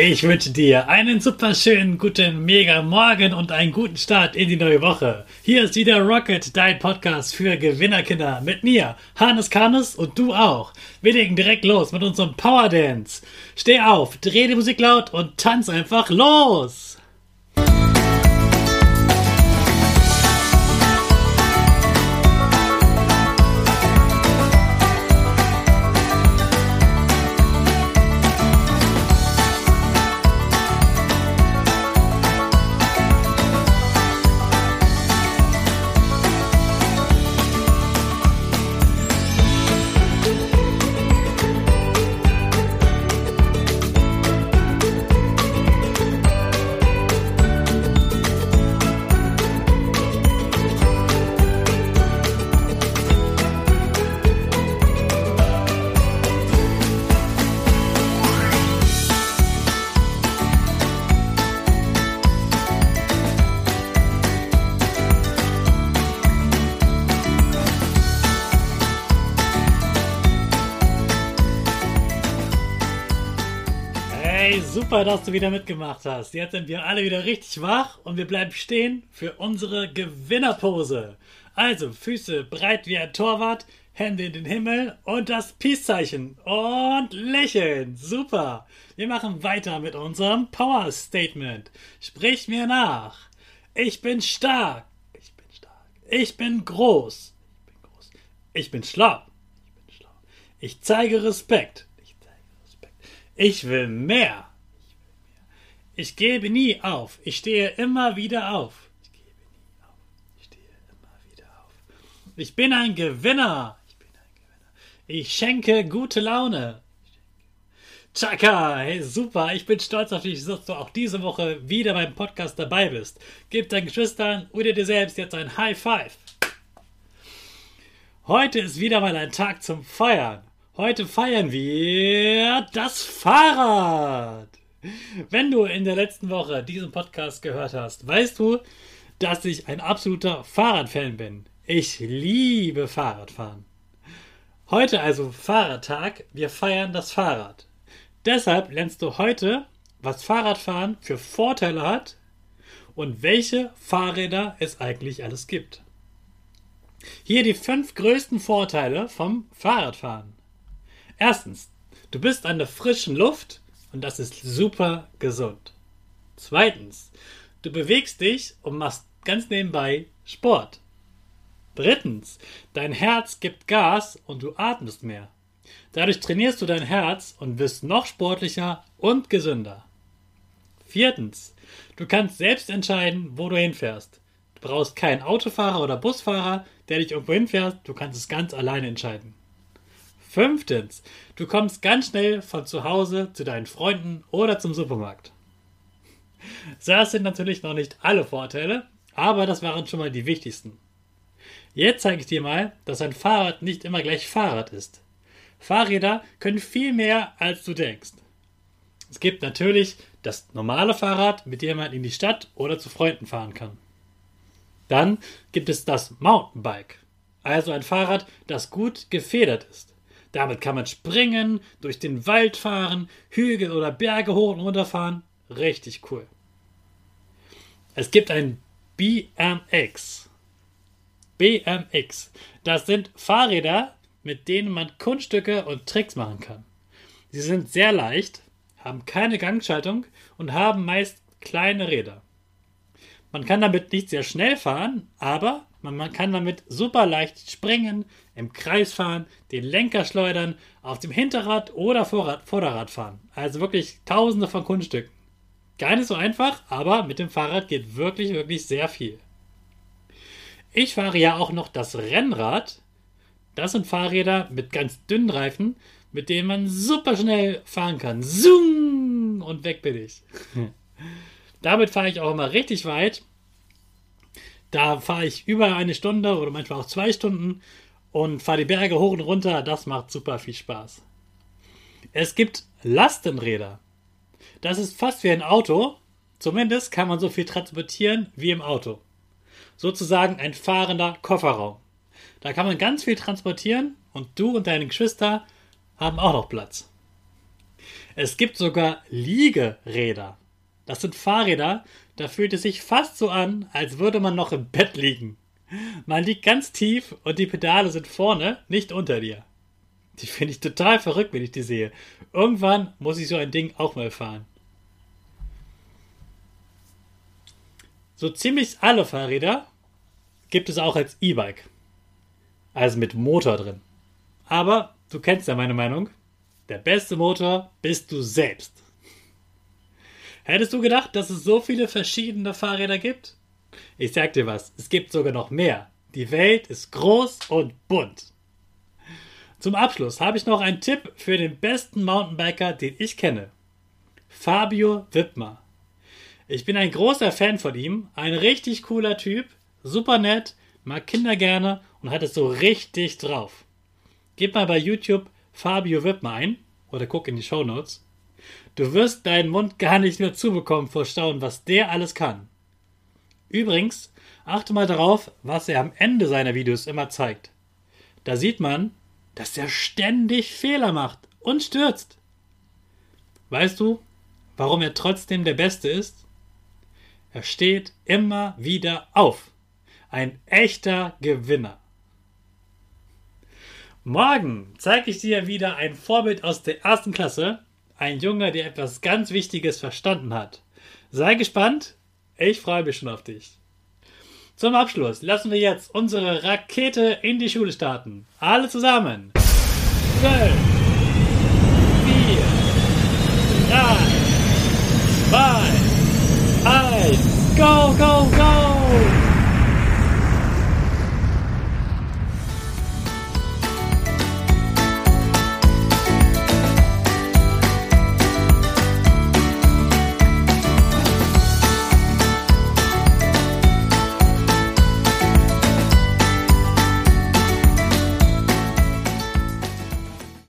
Ich wünsche dir einen super schönen guten Mega Morgen und einen guten Start in die neue Woche. Hier ist wieder Rocket, dein Podcast für Gewinnerkinder mit mir, Hannes Karnes und du auch. Wir legen direkt los mit unserem Power Dance. Steh auf, dreh die Musik laut und tanz einfach los. Hey, super, dass du wieder mitgemacht hast. Jetzt sind wir alle wieder richtig wach und wir bleiben stehen für unsere Gewinnerpose. Also, Füße breit wie ein Torwart, Hände in den Himmel und das Peace-Zeichen. Und lächeln. Super. Wir machen weiter mit unserem Power-Statement. Sprich mir nach. Ich bin stark. Ich bin stark. Ich bin groß. Ich bin groß. Ich bin schlau. Ich bin schlau. Ich zeige Respekt. Ich will mehr. Ich gebe nie auf. Ich stehe immer wieder auf. Ich bin ein Gewinner. Ich schenke gute Laune. Chaka, hey, super. Ich bin stolz auf dich, dass du auch diese Woche wieder beim Podcast dabei bist. Gib deinen Geschwistern oder dir selbst jetzt ein High Five. Heute ist wieder mal ein Tag zum Feiern. Heute feiern wir das Fahrrad. Wenn du in der letzten Woche diesen Podcast gehört hast, weißt du, dass ich ein absoluter Fahrradfan bin. Ich liebe Fahrradfahren. Heute also Fahrradtag. Wir feiern das Fahrrad. Deshalb lernst du heute, was Fahrradfahren für Vorteile hat und welche Fahrräder es eigentlich alles gibt. Hier die fünf größten Vorteile vom Fahrradfahren. Erstens, du bist an der frischen Luft und das ist super gesund. Zweitens, du bewegst dich und machst ganz nebenbei Sport. Drittens, dein Herz gibt Gas und du atmest mehr. Dadurch trainierst du dein Herz und wirst noch sportlicher und gesünder. Viertens, du kannst selbst entscheiden, wo du hinfährst. Du brauchst keinen Autofahrer oder Busfahrer, der dich irgendwo hinfährt, du kannst es ganz alleine entscheiden. Fünftens, du kommst ganz schnell von zu Hause zu deinen Freunden oder zum Supermarkt. Das sind natürlich noch nicht alle Vorteile, aber das waren schon mal die wichtigsten. Jetzt zeige ich dir mal, dass ein Fahrrad nicht immer gleich Fahrrad ist. Fahrräder können viel mehr, als du denkst. Es gibt natürlich das normale Fahrrad, mit dem man in die Stadt oder zu Freunden fahren kann. Dann gibt es das Mountainbike, also ein Fahrrad, das gut gefedert ist. Damit kann man springen, durch den Wald fahren, Hügel oder Berge hoch und runter fahren. Richtig cool. Es gibt ein BMX. BMX. Das sind Fahrräder, mit denen man Kunststücke und Tricks machen kann. Sie sind sehr leicht, haben keine Gangschaltung und haben meist kleine Räder. Man kann damit nicht sehr schnell fahren, aber man kann damit super leicht springen, im Kreis fahren, den Lenker schleudern, auf dem Hinterrad oder Vorrad, Vorderrad fahren. Also wirklich tausende von Kunststücken. Gar nicht so einfach, aber mit dem Fahrrad geht wirklich, wirklich sehr viel. Ich fahre ja auch noch das Rennrad. Das sind Fahrräder mit ganz dünnen Reifen, mit denen man super schnell fahren kann. Zoom! Und weg bin ich. Damit fahre ich auch immer richtig weit. Da fahre ich über eine Stunde oder manchmal auch zwei Stunden und fahre die Berge hoch und runter. Das macht super viel Spaß. Es gibt Lastenräder. Das ist fast wie ein Auto. Zumindest kann man so viel transportieren wie im Auto. Sozusagen ein fahrender Kofferraum. Da kann man ganz viel transportieren und du und deine Geschwister haben auch noch Platz. Es gibt sogar Liegeräder. Das sind Fahrräder, da fühlt es sich fast so an, als würde man noch im Bett liegen. Man liegt ganz tief und die Pedale sind vorne, nicht unter dir. Die finde ich total verrückt, wenn ich die sehe. Irgendwann muss ich so ein Ding auch mal fahren. So ziemlich alle Fahrräder gibt es auch als E-Bike. Also mit Motor drin. Aber du kennst ja meine Meinung. Der beste Motor bist du selbst. Hättest du gedacht, dass es so viele verschiedene Fahrräder gibt? Ich sag dir was, es gibt sogar noch mehr. Die Welt ist groß und bunt. Zum Abschluss habe ich noch einen Tipp für den besten Mountainbiker, den ich kenne. Fabio Wittmer. Ich bin ein großer Fan von ihm, ein richtig cooler Typ, super nett, mag Kinder gerne und hat es so richtig drauf. Gib mal bei YouTube Fabio Wittmer ein oder guck in die Show Notes. Du wirst deinen Mund gar nicht mehr zubekommen vor Staunen, was der alles kann. Übrigens, achte mal darauf, was er am Ende seiner Videos immer zeigt. Da sieht man, dass er ständig Fehler macht und stürzt. Weißt du, warum er trotzdem der Beste ist? Er steht immer wieder auf. Ein echter Gewinner. Morgen zeige ich dir wieder ein Vorbild aus der ersten Klasse. Ein Junge, der etwas ganz Wichtiges verstanden hat. Sei gespannt. Ich freue mich schon auf dich. Zum Abschluss lassen wir jetzt unsere Rakete in die Schule starten. Alle zusammen. 12, 4, 3, 2, 1, go, go,